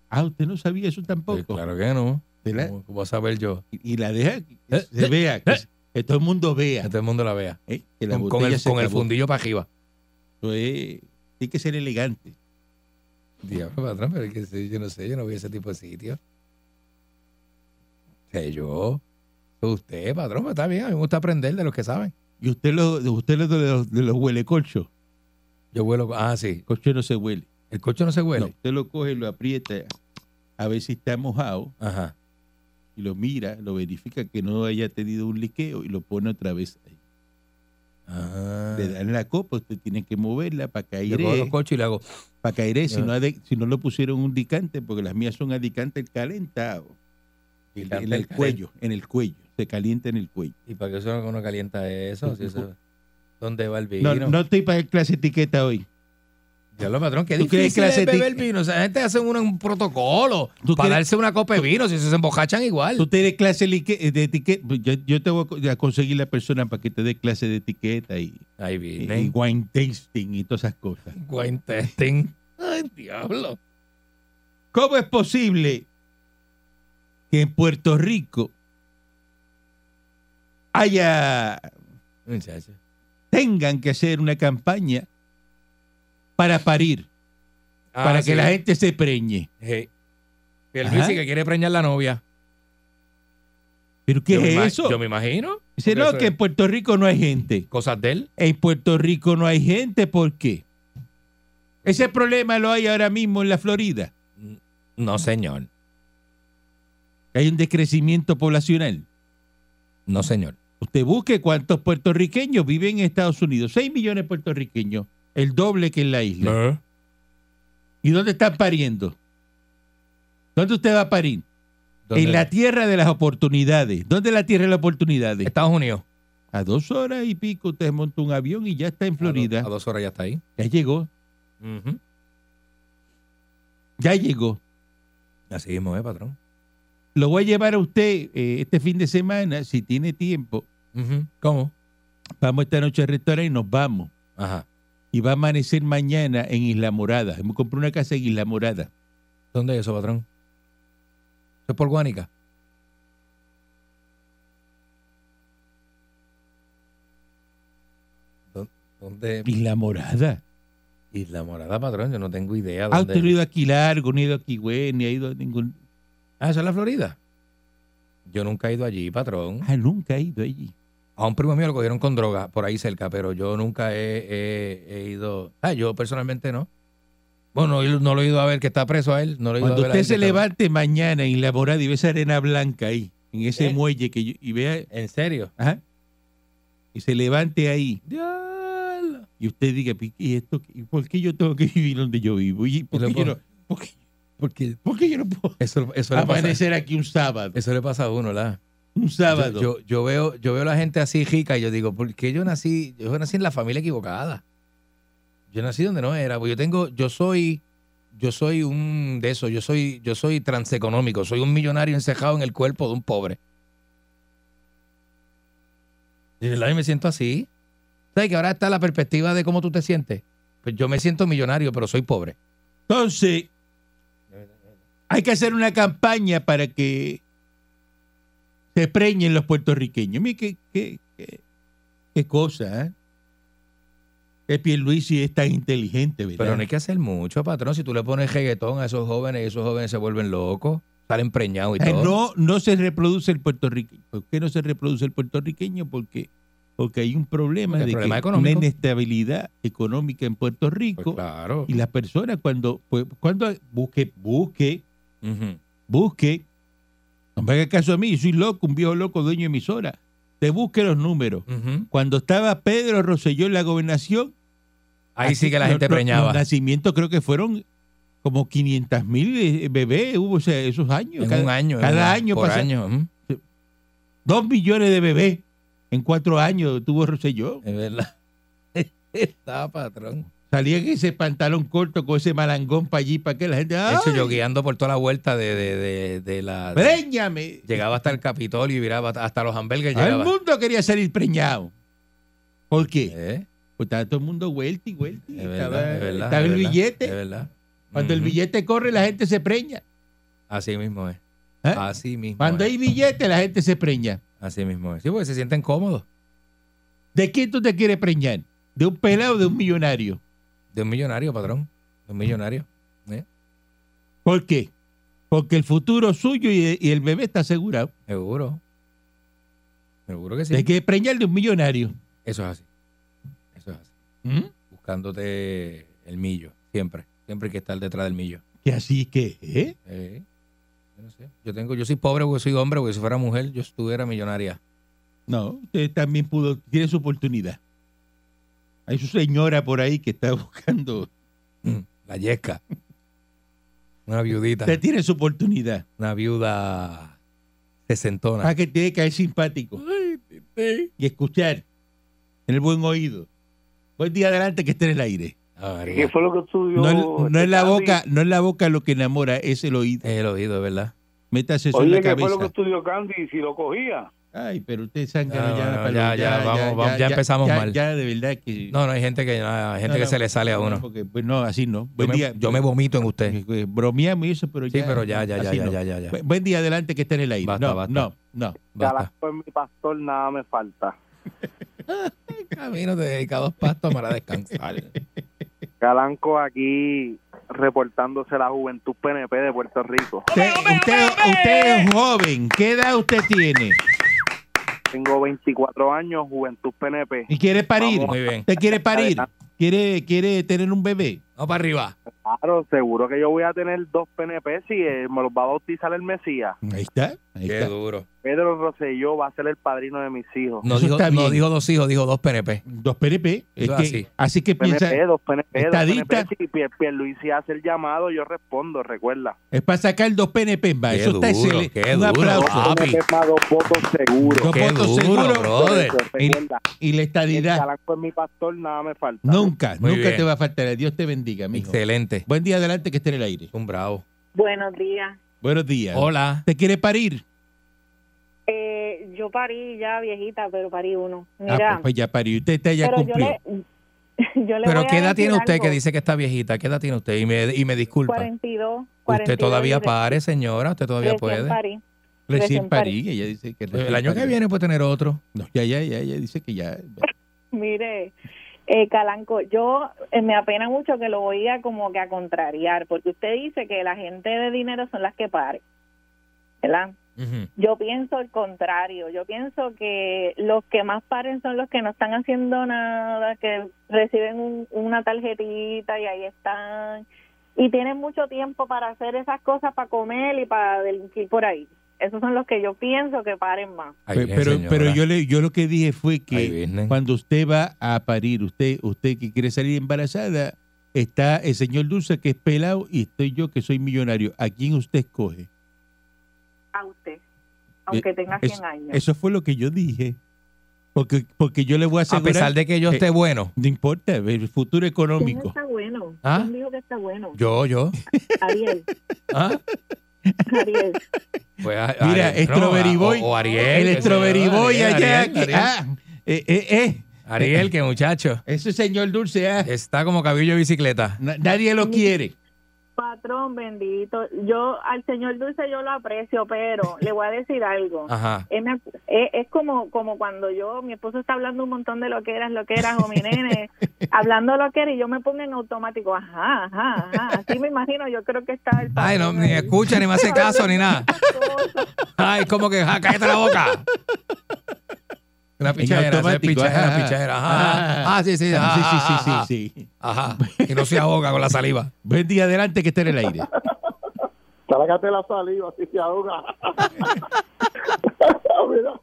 Ah, usted no sabía eso tampoco. Pues claro que no. La- ¿Cómo, cómo voy a saber yo? y, y la deja que Eh, se eh, vea, que, eh. que todo el mundo vea Que todo el mundo la vea. eh, que la Con, el, con el fundillo para arriba. Eso es- tiene que ser elegante. Diablo, patrón, pero es que yo no sé, yo no voy a ese tipo de sitio. Sé yo. Usted, patrón, pero está bien. A mí me gusta aprender de los que saben. Y usted lo, usted lo de los, de los huele colcho. Yo vuelo. Ah, sí. Colcho no se huele. El coche no se huele. No, usted lo coge, lo aprieta a ver si está mojado Ajá. y lo mira, lo verifica que no haya tenido un liqueo y lo pone otra vez ahí. Ah. Le dan la copa, usted tiene que moverla para que Yo cojo los aire, coches y le hago. para que aire, si no, si no lo pusieron un dicante, porque las mías son adicantes calentado. En, el cuello, en el cuello, se calienta en el cuello. ¿Y para qué eso uno calienta eso? Si eso ¿Dónde va el vino? No, no estoy para el clase etiqueta hoy. Ya lo patrón, qué ¿Tú quieres difícil clase es beber vino. O sea, la gente hace un, un protocolo ¿Tú para quieres- darse una copa de vino. Si se embocachan igual. Tú tienes clase de etiqueta. Yo, yo te voy a co- a conseguir la persona para que te dé clase de etiqueta y, Ahí y wine tasting y todas esas cosas. Wine testing. Ay, diablo. ¿Cómo es posible que en Puerto Rico haya tengan que hacer una campaña para parir, Ah, para que sí. la gente se preñe? Pierluisi Ajá. que quiere preñar la novia. ¿Pero qué Yo es eso? Yo me imagino. Dice, no, que es en Puerto Rico no hay gente. Cosas de él. En Puerto Rico no hay gente, ¿por qué? Ese problema lo hay ahora mismo en la Florida. No, señor. Hay un decrecimiento poblacional. No, señor. Usted busque cuántos puertorriqueños viven en Estados Unidos. 6 millones de puertorriqueños, el doble que en la isla. ¿Y dónde están pariendo? ¿Dónde usted va a parir? ¿Dónde? En la tierra de las oportunidades. ¿Dónde es la tierra de las oportunidades? Estados Unidos. A dos horas y pico usted monta un avión y ya está en A Florida. a dos horas ya está ahí. Ya llegó, Ujú. ya llegó. Así mismo es, patrón. Lo voy a llevar a usted eh, este fin de semana, si tiene tiempo. ¿Cómo? Vamos esta noche al restaurante y nos vamos. Ajá. Y va a amanecer mañana en Isla Morada. Me compré una casa en Isla Morada. ¿Dónde es eso, patrón? ¿Eso es por Guánica? ¿Dó- ¿Dónde? Isla Morada. Isla Morada, patrón. Yo no tengo idea. Ah, Dónde... usted no ha ido aquí largo, ni ha ido aquí güey, ni ha ido a ningún... Ah, ¿eso es la Florida? Yo nunca he ido allí, patrón. Ah, nunca ha ido allí. A un primo mío lo cogieron con droga por ahí cerca, pero yo nunca he, he- he ido. Ah, yo personalmente no. Bueno, no, no lo he ido a ver que está preso a él. No lo he ido Cuando a ver a usted él se está- levante mañana en Isla Morada y ve esa arena blanca ahí, en ese ¿Eh? muelle que yo- y vea, ¿En serio? ajá, y se levante ahí Diablo. y usted diga, "Pi- ¿y esto? ¿Por qué yo tengo que vivir donde yo vivo? ¿Y por, qué yo no, por qué- por qué- por qué yo no puedo Eso, pasa, aquí un sábado? eso le pasa a uno, ¿verdad? Un sábado. Yo, yo, yo veo, yo veo a la gente así rica y yo digo, ¿por qué yo nací? Yo nací en la familia equivocada. Yo nací donde no era. Porque yo tengo, yo soy, yo soy un de eso, yo soy, yo soy transeconómico, soy un millonario encejado en el cuerpo de un pobre. De verdad yo me siento así. ¿Sabes que ahora está la perspectiva de cómo tú te sientes? Pues yo me siento millonario, pero soy pobre. Entonces, hay que hacer una campaña para que se preñen los puertorriqueños. Mire qué, qué, qué, qué cosa, ¿eh? Que Pierluisi es tan inteligente, ¿verdad? Pero no hay que hacer mucho, patrón. Si tú le pones reggaetón a esos jóvenes esos jóvenes se vuelven locos, salen preñados y Eh, todo. no, no se reproduce el puertorriqueño. ¿Por qué no se reproduce el puertorriqueño? Porque, porque hay un problema de problema que una inestabilidad económica en Puerto Rico. Pues claro. Y las personas cuando, pues, cuando busque, busque, Busque, no me haga caso a mí, yo soy loco, un viejo loco dueño de emisora. Te busque los números. Cuando estaba Pedro Rosselló en la gobernación, Ahí sí que la gente los- preñaba. Los nacimientos creo que fueron como 500 mil bebés hubo o sea, esos años. en cada, un año. cada año Por pasa- año. ujú. Dos millones de bebés en cuatro años tuvo Rosselló. Es verdad. Está, patrón. Salía en ese pantalón corto con ese malangón para allí, para que la gente. De hecho, yo ¡Ay, guiando por toda la vuelta de, de, de, de la. ¡Préñame! llegaba hasta el Capitolio y viraba hasta los hamburgues. Todo el mundo quería salir preñado. ¿Por qué? Eh, Pues estaba todo el mundo vuelta y vuelta. Es Estaba, verdad, es verdad. estaba es el verdad, billete. Es verdad. Cuando el billete corre, la gente se preña. Así mismo es. ¿eh? Así mismo Cuando es. hay billete, la gente se preña. Así mismo es. Sí, porque se sienten cómodos. ¿De quién tú te quieres preñar? ¿De un pelado o de un millonario? De un millonario, patrón. De un millonario. ¿eh? ¿Por qué? Porque el futuro suyo y, y el bebé está asegurado. Seguro. Seguro que sí. Hay que preñar de un millonario. Eso es así. Eso es así. ¿Mm? Buscándote el millo. Siempre. Siempre hay que estar detrás del millo. Que así que, ¿eh? Eh, yo no sé. Yo tengo, yo soy pobre porque soy hombre, porque si fuera mujer, yo estuviera millonaria. No, usted también pudo, tiene su oportunidad. Hay su señora por ahí que está buscando. Mm, La yesca. Una viudita. Usted tiene su oportunidad. Una viuda sesentona. Para que tiene que caer simpático y escuchar, tener buen oído. Buen día adelante que esté en el aire. Ah. ¿Qué fue lo que estudió? No, es- no es la boca, no es la boca lo que enamora, es el oído. Es el oído, ¿verdad? Métase eso en Oye, la ¿qué fue lo que estudió Candy si lo cogía? Ay, pero usted sangre No, ya, no, Pablo, ya, ya, vamos, vamos, ya empezamos ya- mal. Ya, de verdad que. No, no, hay gente que, hay gente No, que no, se le sale a no, uno. Porque, pues, no, así no. Yo Buen me, día. yo me vomito en usted. Eh, eh, Bromeamos y eso, pero Sí, ya. pero ya, ya, ya, ya, no. ya, ya, ya. Bu- Buen día, adelante, que esté en el aire. Basta, no, basta. no, no. Basta. Calasco es mi pastor, nada me falta. Camino de dedicados pastos para descansar. Calanco aquí reportándose la juventud PNP de Puerto Rico. Usted, usted, usted es joven. ¿Qué edad usted tiene? Tengo 24 años, juventud PNP. ¿Y quiere parir? Vamos. Muy bien. ¿Usted quiere parir? ¿Quiere, quiere tener un bebé? Vamos para arriba. Claro, seguro que yo voy a tener dos PNP si eh, me los va a bautizar el Mesías. Ahí está. Ahí Qué está. duro. Pedro Rosselló va a ser el padrino de mis hijos. No dijo, está no dijo dos hijos, dijo dos PNP. Dos PNP. Es que- así. así que piensa. PNP, dos PNP, dos estadista. PNP. Si Pier, Pierluisi hace el llamado, yo respondo, recuerda. Es para sacar dos PNP. Qué Eso está duro, excelente. qué Un duro, aplauso. papi. PNP más dos votos seguros. Dos Qué votos seguros. brother. Y, y la estadidad. Calanco es mi pastor, nada me falta. Nunca, Muy nunca bien. te va a faltar. Dios te bendiga, mijo. Excelente. Buen día, adelante, que esté en el aire. Un bravo. Buenos días. Buenos días. Hola. ¿Te quiere parir? Eh, yo parí ya viejita, pero parí uno. Ah, Mira, pues, pues ya parió. Usted ya pero yo cumplió. le, yo le Pero ¿qué edad tiene usted algo. que dice que está viejita? ¿Qué edad tiene usted? Y me, y me disculpa. 42. Usted 42 todavía pare, señora. Usted todavía recién puede. parí. Recién parí. parí. Ella dice que El año que parí. viene puede tener otro. No, ya, ya, ya. Ella dice que ya. Mire, eh, Calanco, yo eh, me apena mucho que lo oiga como que a contrariar, porque usted dice que la gente de dinero son las que paren, ¿verdad? Yo pienso el contrario. Yo pienso que los que más paren son los que no están haciendo nada, que reciben un- una tarjetita y ahí están. Y tienen mucho tiempo para hacer esas cosas, para comer y para delinquir por ahí. Esos son los que yo pienso que paren más. Ay, Pe- bien, pero, señora. pero yo le, yo lo que dije fue que Virgen. cuando usted va a parir, usted, usted que quiere salir embarazada, está el señor Dulce que es pelado y estoy yo que soy millonario. ¿A quién usted escoge? A usted, aunque tenga 100 años. Eso fue lo que yo dije. Porque, porque yo le voy a A asegurar. pesar de que yo esté Eh, bueno. No importa, el futuro ¿Quién económico. está bueno? ¿Ah? ¿Quién dijo que está bueno? Yo, yo. Ariel, ¿Ah? Ariel. Pues, a- Mira, no, Strawberry a- Boy. O, o Ariel. el Strawberry Boy Ariel, allá. Ariel, que- Ariel. ah, eh, eh, eh. Ariel, que muchacho. Ese señor Dulce, ah, Está como cabillo de bicicleta. na- nadie lo quiere. Patrón bendito, yo al señor Dulce yo lo aprecio, pero le voy a decir algo. Ajá. Es, como como cuando yo, mi esposo está hablando un montón de lo que eras, lo que eras, o mi nene, hablando lo que era, y yo me pongo en automático, ajá, ajá, ajá. Así me imagino, yo creo que está el Ay, no, ni escucha, ni me hace caso, ni nada. Ay, como que, ja, cállate la boca. Una pichadera, esa es pichadera, ajá. pichadera. Ajá. Ah, sí, sí, sí, ajá, sí, sí, ajá, sí, ajá. sí. Ajá. Y no se ahoga con la saliva. Buen día adelante que esté en el aire. Trágate la saliva, así se ahoga. Mira,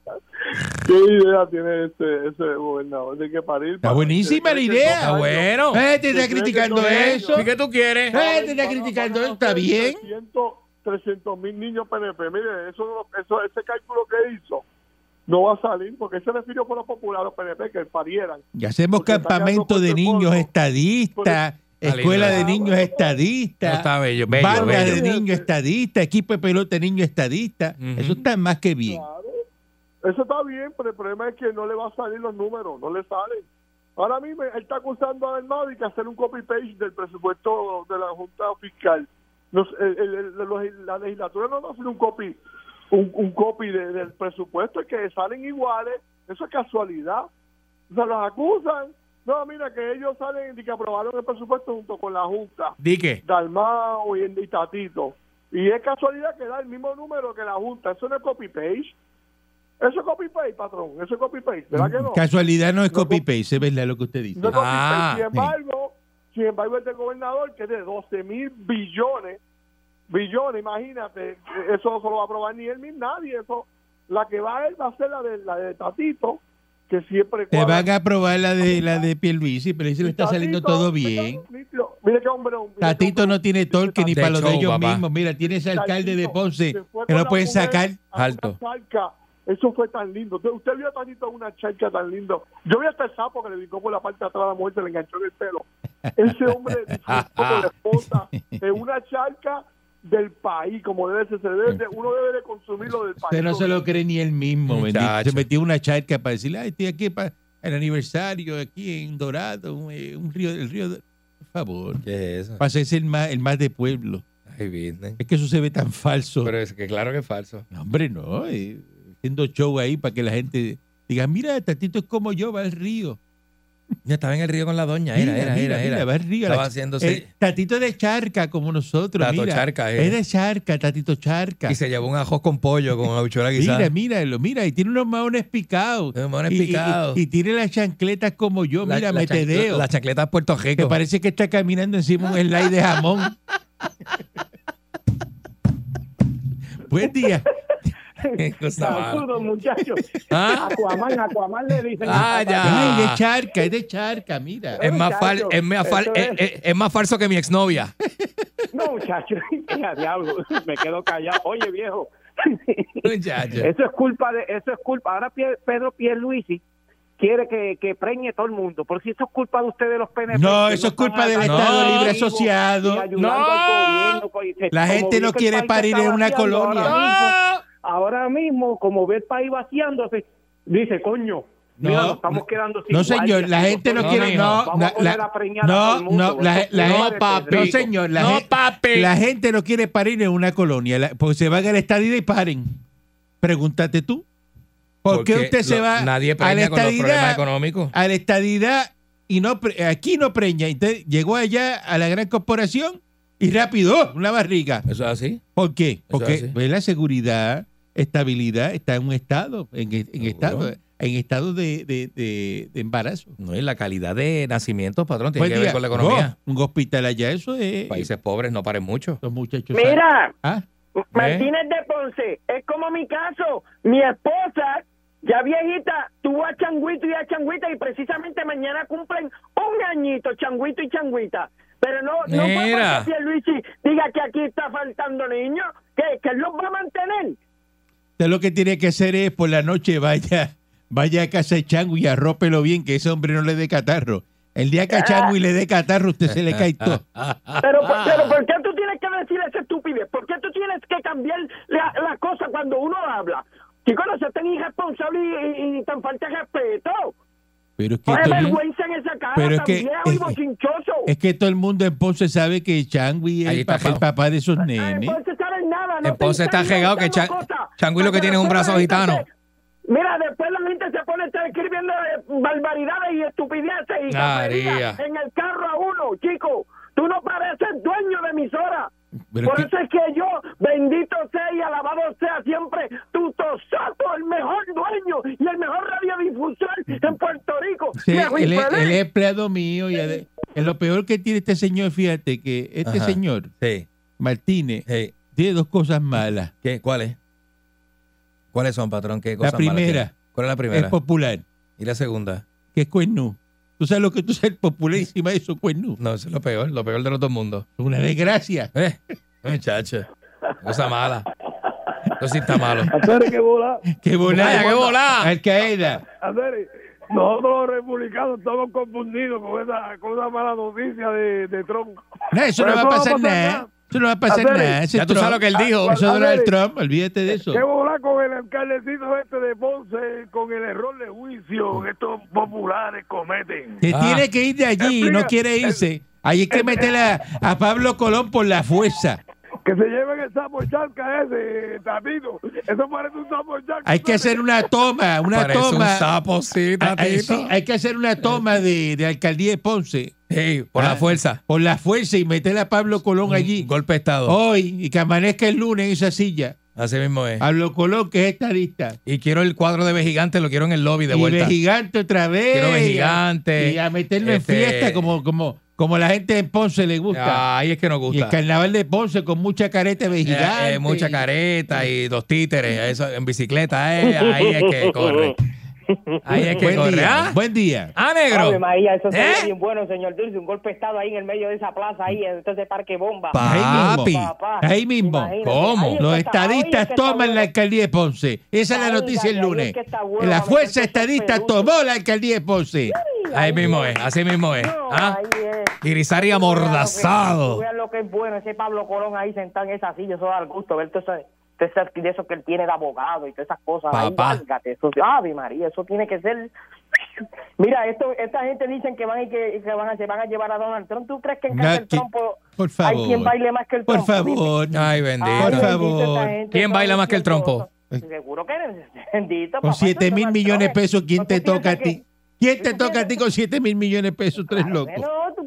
¿Qué idea tiene ese, ese gobernador de que parir? Está buenísima la idea. Está bueno. Eh, te está criticando eso. ¿Y qué tú quieres? Eh, te está criticando eso. Está bien. 300 mil niños PNP. Mire, eso, no- eso, ese cálculo que hizo no va a salir porque ese refirió por los populares los PNP que parieran. Y hacemos campamento de niños estadistas, escuela de niños estadistas, está bello, bello, bandas bello. de niños estadistas, equipo de pelota de niños estadistas. Eso está más que bien. Claro. Eso está bien, pero el problema es que no le va a salir los números, no le salen. Ahora mismo él está acusando a Bernardo de que hacer un copy-paste del presupuesto de la Junta Fiscal. Nos- el- el- el- los- la legislatura no va a hacer un copy un, un copy de- del presupuesto, es que salen iguales. Eso es casualidad. O sea, los acusan. No, mira, que ellos salen y que aprobaron el presupuesto junto con la Junta. ¿Di qué? Dalmao y, y Tatito. Y es casualidad que da el mismo número que la Junta. Eso no es copy-paste. Eso es copy-paste, patrón. Eso es copy-paste. ¿Verdad que no? Casualidad no es No, copy paste, es verdad lo que usted dice. No es copy-paste. Ah, sin embargo, sin embargo, este gobernador, que es de 12 mil billones, billones, imagínate, eso no se lo va a aprobar ni él ni nadie. Eso, la que va a él va a ser la de, la de Tatito, que siempre... Te van a aprobar la de la de Pierluisi, pero ahí se le está saliendo todo mira, bien. qué hombre. qué Tatito hombre- no tiene torque ni para lo de ellos papá. mismos. Mira, tiene ese alcalde de Ponce que no pueden sacar. Alto. Eso fue tan lindo. Usted, vio a Tatito en una charca tan lindo. Yo vi hasta el sapo que le brincó por la parte de atrás a la mujer, se le enganchó en el pelo. Ese hombre disfrutó con la esposa en una charca del país, como debe ser. Se debe de- uno debe de consumirlo del país. Usted no se lo cree ni él mismo. Se metió una charca para decirle, ay, estoy aquí para el aniversario, aquí en Dorado, un, eh, un río, el río. de-". Por favor, ¿Qué es eso? para hacerse el más, el más de pueblo. Ay, business. Es que eso se ve tan falso. Pero es que claro que es falso. No, hombre, no. eh, haciendo show ahí para que la gente diga, mira, Tatito es como yo, va al río. Ya estaba en el río con la doña. Era, Mira, era, mira, era, mira, era. va río. Estaba haciéndose- eh, tatito de charca, como nosotros. Tato mira. charca, eh. Es de charca, Tatito charca. Y se llevó un ajo con pollo, con habichuela guisada. Mira, míralo, mira, y tiene unos maones picados. Unos maones Y- picados. Y, y tiene las chancletas como yo, La- mira, la mete chancla- dedo. La chancleta de Puerto Que Rico. parece que está caminando encima un slide de jamón. Buen día. Saludos, muchachos. ¿Ah? Aquaman, Aquaman le dicen. Ah, ya. Ay, de charca, es de charca, mira. Es más, fal- es, más fal- eso es- es- es- es más falso que mi exnovia. No, muchachos. diablo. Me quedo callado. Oye, viejo. Muchacho. Eso es culpa de. Eso es culpa. Ahora Pie- Pedro Pierluisi quiere que, que preñe todo el mundo. Por si eso es culpa de ustedes, los PNP. No, eso es culpa del Estado algo Libre Asociado. No. gobierno, pues, se- La gente no quiere parir en una colonia. Ahora mismo, como ve el país vaciándose, dice, coño. Mira, No, nos estamos quedando sin No, señor, la gente no quiere. No, poner la- no, no, la, la no gente- ser. no, señor, la, No, gen- papi. la gente no quiere parir en una colonia, la- porque se van a la estadidad y paren. Pregúntate tú. ¿Por qué usted se lo- va Nadie a la preña con los problemas estadidad, económicos. a la estadidad y no pre- aquí no preña? Entonces llegó allá a la gran corporación y rápido, una barriga. ¿Eso es así? ¿Por qué? Porque pues, la seguridad, estabilidad está en un estado, en, en Seguro. estado, en estado de, de- de- de embarazo. No, y la calidad de nacimientos, patrón, tiene que ver con la economía. Oh, un hospital allá, eso es. Países pobres no paren mucho. Los muchachos. Mira, Ah, Martínez de Ponce, es como mi caso. Mi esposa, ya viejita, tuvo a Changuito y a Changuita y precisamente mañana cumplen un añito, Changuito y Changuita. Pero no, no Mira. porque Luisi diga que aquí está faltando niños, que, que él los va a mantener. Usted lo que tiene que hacer es por la noche vaya, vaya a casa de Chango y arrópelo bien, que ese hombre no le dé catarro. El día que a Chango y le dé catarro, usted se le cae todo. Pero, por- pero ¿por qué tú tienes que decir esa estupidez? ¿Por qué tú tienes que cambiar la, la cosa cuando uno habla? Chicos, no seas tan irresponsable y, y- y tan falta de respeto. Pero es que, todo, vergüenza en esa cara, Pero es tan que- viejo es y que- bochinchoso. es que todo el mundo en Ponce sabe que Changui es el, está, pa- el papá de esos Ah, nenes. Entonces saben nada. No En Ponce está regado que inventando Chan- cosas. Changui lo que tiene es un brazo gitano. se- Mira, después la gente se pone a estar escribiendo barbaridades y estupideces y María. en el carro a uno, chico. Tú no pareces dueño de emisora. Pero Por es que- eso es que yo, bendito sea y alabado sea siempre, tu tosato, el mejor dueño y el mejor radiodifusor en Puerto Rico. Sí, él, es, él es empleado mío y es lo peor que tiene este señor, fíjate que este Ajá. señor, Sí. Martínez, tiene dos cosas malas. ¿qué? ¿Cuáles? ¿Cuáles son, patrón? ¿Qué La cosas malas primera tiene? ¿Cuál es la es primera? popular, ¿Y la segunda? que es cuernú. Tú sabes lo que tú sabes, popular encima de eso, cuernú. No, eso es lo peor, lo peor de los dos mundos. Una desgracia. Eh, muchacho. Cosa mala. Eso sí está malo. Hacer que bola. ¡Qué! Vaya, qué volada. Al Qaeda. Nosotros los republicanos estamos confundidos con esa, con esa mala noticia de, de Trump. No, eso no Pero va a eso no va a pasar pasar nada. nada. Eso no va a pasar Hacer- nada. Ese Ya tú Trump- sabes lo que él dijo. Eso es Donald Trump, olvídate de eso. ¿Qué bola con el alcaldecito este de Ponce con el error de juicio que estos populares cometen? Se Ah. tiene que ir de allí y no Explica- quiere irse. Ahí hay que meter a, a Pablo Colón por la fuerza. Que se lleven el sapo charca ese, Tatito. Eso parece un sapo charca. Hay que hacer una toma, una Parece un toma. sapo, sí, Ah, ah, tatito. sí, hay que hacer una toma de, de alcaldía de Ponce Hey, por la Ah, fuerza. por la fuerza y meter a Pablo Colón Un allí Golpe de Estado. hoy y que amanezca el lunes en esa silla. Así mismo es. Pablo Colón, que es estadista. Y quiero el cuadro de B gigante, lo quiero en el lobby de y vuelta. de gigante otra vez. Quiero de y a- gigante. Y a meterlo Este- en fiesta como, como, como la gente en Ponce le gusta. Ahí es que nos y el gusta. carnaval de Ponce con mucha careta de Eh, eh, mucha careta y dos títeres, eso en bicicleta, eh, ahí es que corre. Ahí es que Buen corre. día. ¿Ah? Buen día. Ah, negro. Ave María, eso sería ¿Eh? bien bueno, señor Dulce. Un golpe de estado ahí en el medio de esa plaza, ahí, en ese parque bomba. Papi. Papá, Ahí mismo. imagínate, ¿Cómo? ahí es Los es estadistas que toman bueno. la alcaldía de Ponce. Esa es la noticia el es lunes. que está bueno La fuerza estadista tomó la alcaldía de Ponce. Ahí mismo es, así mismo es. No, ¿Ah? ahí es. Irizarry amordazado. tú veas lo que es bueno, ese Pablo Colón ahí sentado en esa silla, eso da al gusto, ver todo eso, de eso que él tiene de abogado y todas esas cosas. Ahí, Papá. válgate, eso, Ave María, eso tiene que ser... Mira, esto, esta gente dicen que van, y que, que van, a, se van a llevar a Donald Trump. ¿Tú crees que en casa del trompo Por hay quien favor. baile más que el Por trompo? Dime. favor. Ay, Ay, bendito. Por bendito, favor. gente, ¿Quién baila más que el trompo? Seguro que bendito. Con papá, 7 eso mil millones de pesos, ¿quién ¿No te toca a ti? ¿Quién te ¿tú toca a ti con 7 mil millones de pesos? Tres locos.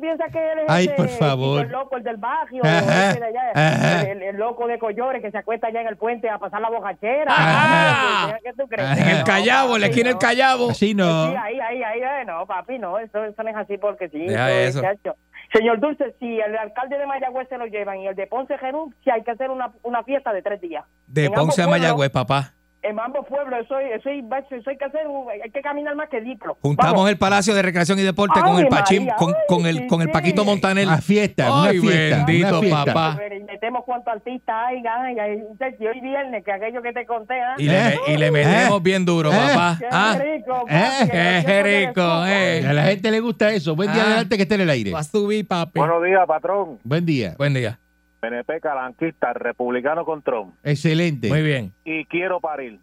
Piensas que él es Ay, ese por favor. el loco, el del barrio, Ajá, allá, ajá. el, el loco de Collores que se acuesta allá en el puente a pasar la bocachera. Ajá. ¿Qué tú crees? En el No, Callao, en la papi, esquina del no. Sí, no. ahí, ahí, ahí, ahí, no, papi, no, eso, eso no es así porque sí. Deja es, eso. Señor Dulce, si el alcalde de Mayagüez se lo llevan y el de Ponce Genú, sí hay que hacer una, una fiesta de tres días. De Ponce a Mayagüez, papá. En ambos pueblos, eso, eso, eso, eso hay que hacer, hay que caminar más que diplo. Juntamos Vamos. el Palacio de Recreación y Deporte con el Pachín, María, con, ay, con el, sí, con el sí. Paquito Montaner. Una fiesta, una Ay, fiesta. bendito, una fiesta. papá. Y metemos cuantos artistas hay, ay, ay, y hoy viernes, que aquello que te conté, ¿ah? Y le, ¿Eh? y le metemos ¿Eh? bien duro, ¿Eh? papá. Qué Ah, rico, ¿Eh? papi, Qué rico, eh. A la gente le gusta eso. Buen día Ah. adelante que esté en el aire. va a subir, papi. Buenos días, patrón. Buen día. Buen día. PNP calanquista, republicano con Trump. Excelente. Muy bien. Y quiero parir.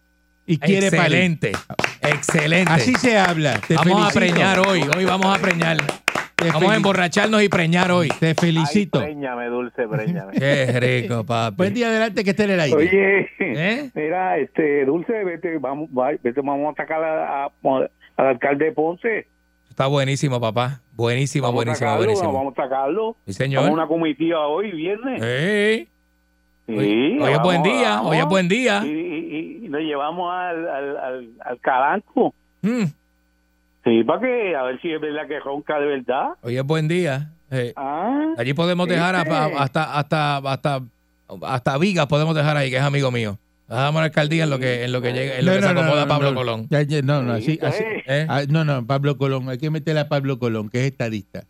Y quiere parir. Excelente. Excelente. Así se habla. Te vamos a preñar hoy. Hoy vamos a preñar. Te Vamos a emborracharnos y preñar hoy. Te felicito. Ay, préñame, dulce, préñame. Qué rico, papi. Buen día adelante que esté en el aire. Oye, ¿Eh? mira, este Dulce, vete, vamos, va- vete, vamos a sacar a- a- al alcalde de Ponce. Está buenísimo, papá. Buenísimo, Vamos buenísimo, sacarlo, buenísimo. Vamos a sacarlo. Sí, Vamos señor. una comitiva hoy, viernes. Ey. Sí, Hoy, hoy es buen día, vamos. hoy es buen día. Y, y, y nos llevamos al, al, al, al caranco. Mm, Sí, para que, a ver si es verdad que ronca de verdad. hoy es buen día. Eh, Ah, allí podemos dejar a- hasta, hasta, hasta, hasta Vigas podemos dejar ahí, que es amigo mío. Dejamos la alcaldía en lo que, en lo que llega, en lo que se acomoda Pablo no. Colón. Ya, ya, no, no, así, Sí, así- eh. ¿Eh? ah, no, no, Pablo Colón. Hay que meterle a Pablo Colón, que es estadista.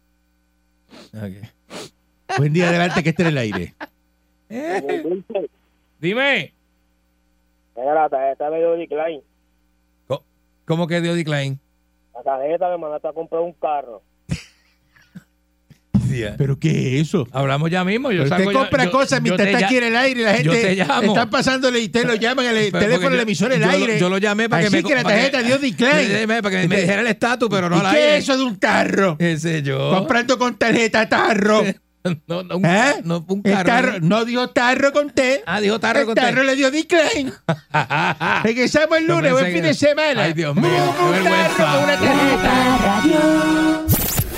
Buen día adelante que esté en el aire. Dulce, Dime, mira la tarjeta me dio decline. ¿cómo que dio decline? La tarjeta me mandaste a comprar un carro. ¿Pero qué es eso? Hablamos ya mismo. Yo Pero usted salgo ya- compra yo- cosas yo mientras está aquí en el aire y la gente está pasándole y usted lo llaman en el Pero teléfono porque del yo- emisor en el aire. Yo lo llamé para que Así me que la para tarjeta dio decline. Para que me dijera el estatus, pero no ¿Y al qué aire. es eso de un tarro? ¿Qué sé yo? Comprando con tarjeta tarro. No, no, un, ¿Eh? no, un carro. tarro- no dijo tarro con T. Ah, dijo tarro el con tarro le dio decline. Regresamos el lunes, buen fin que- de semana. Ay, Dios mío, Un tarro con una tarjeta.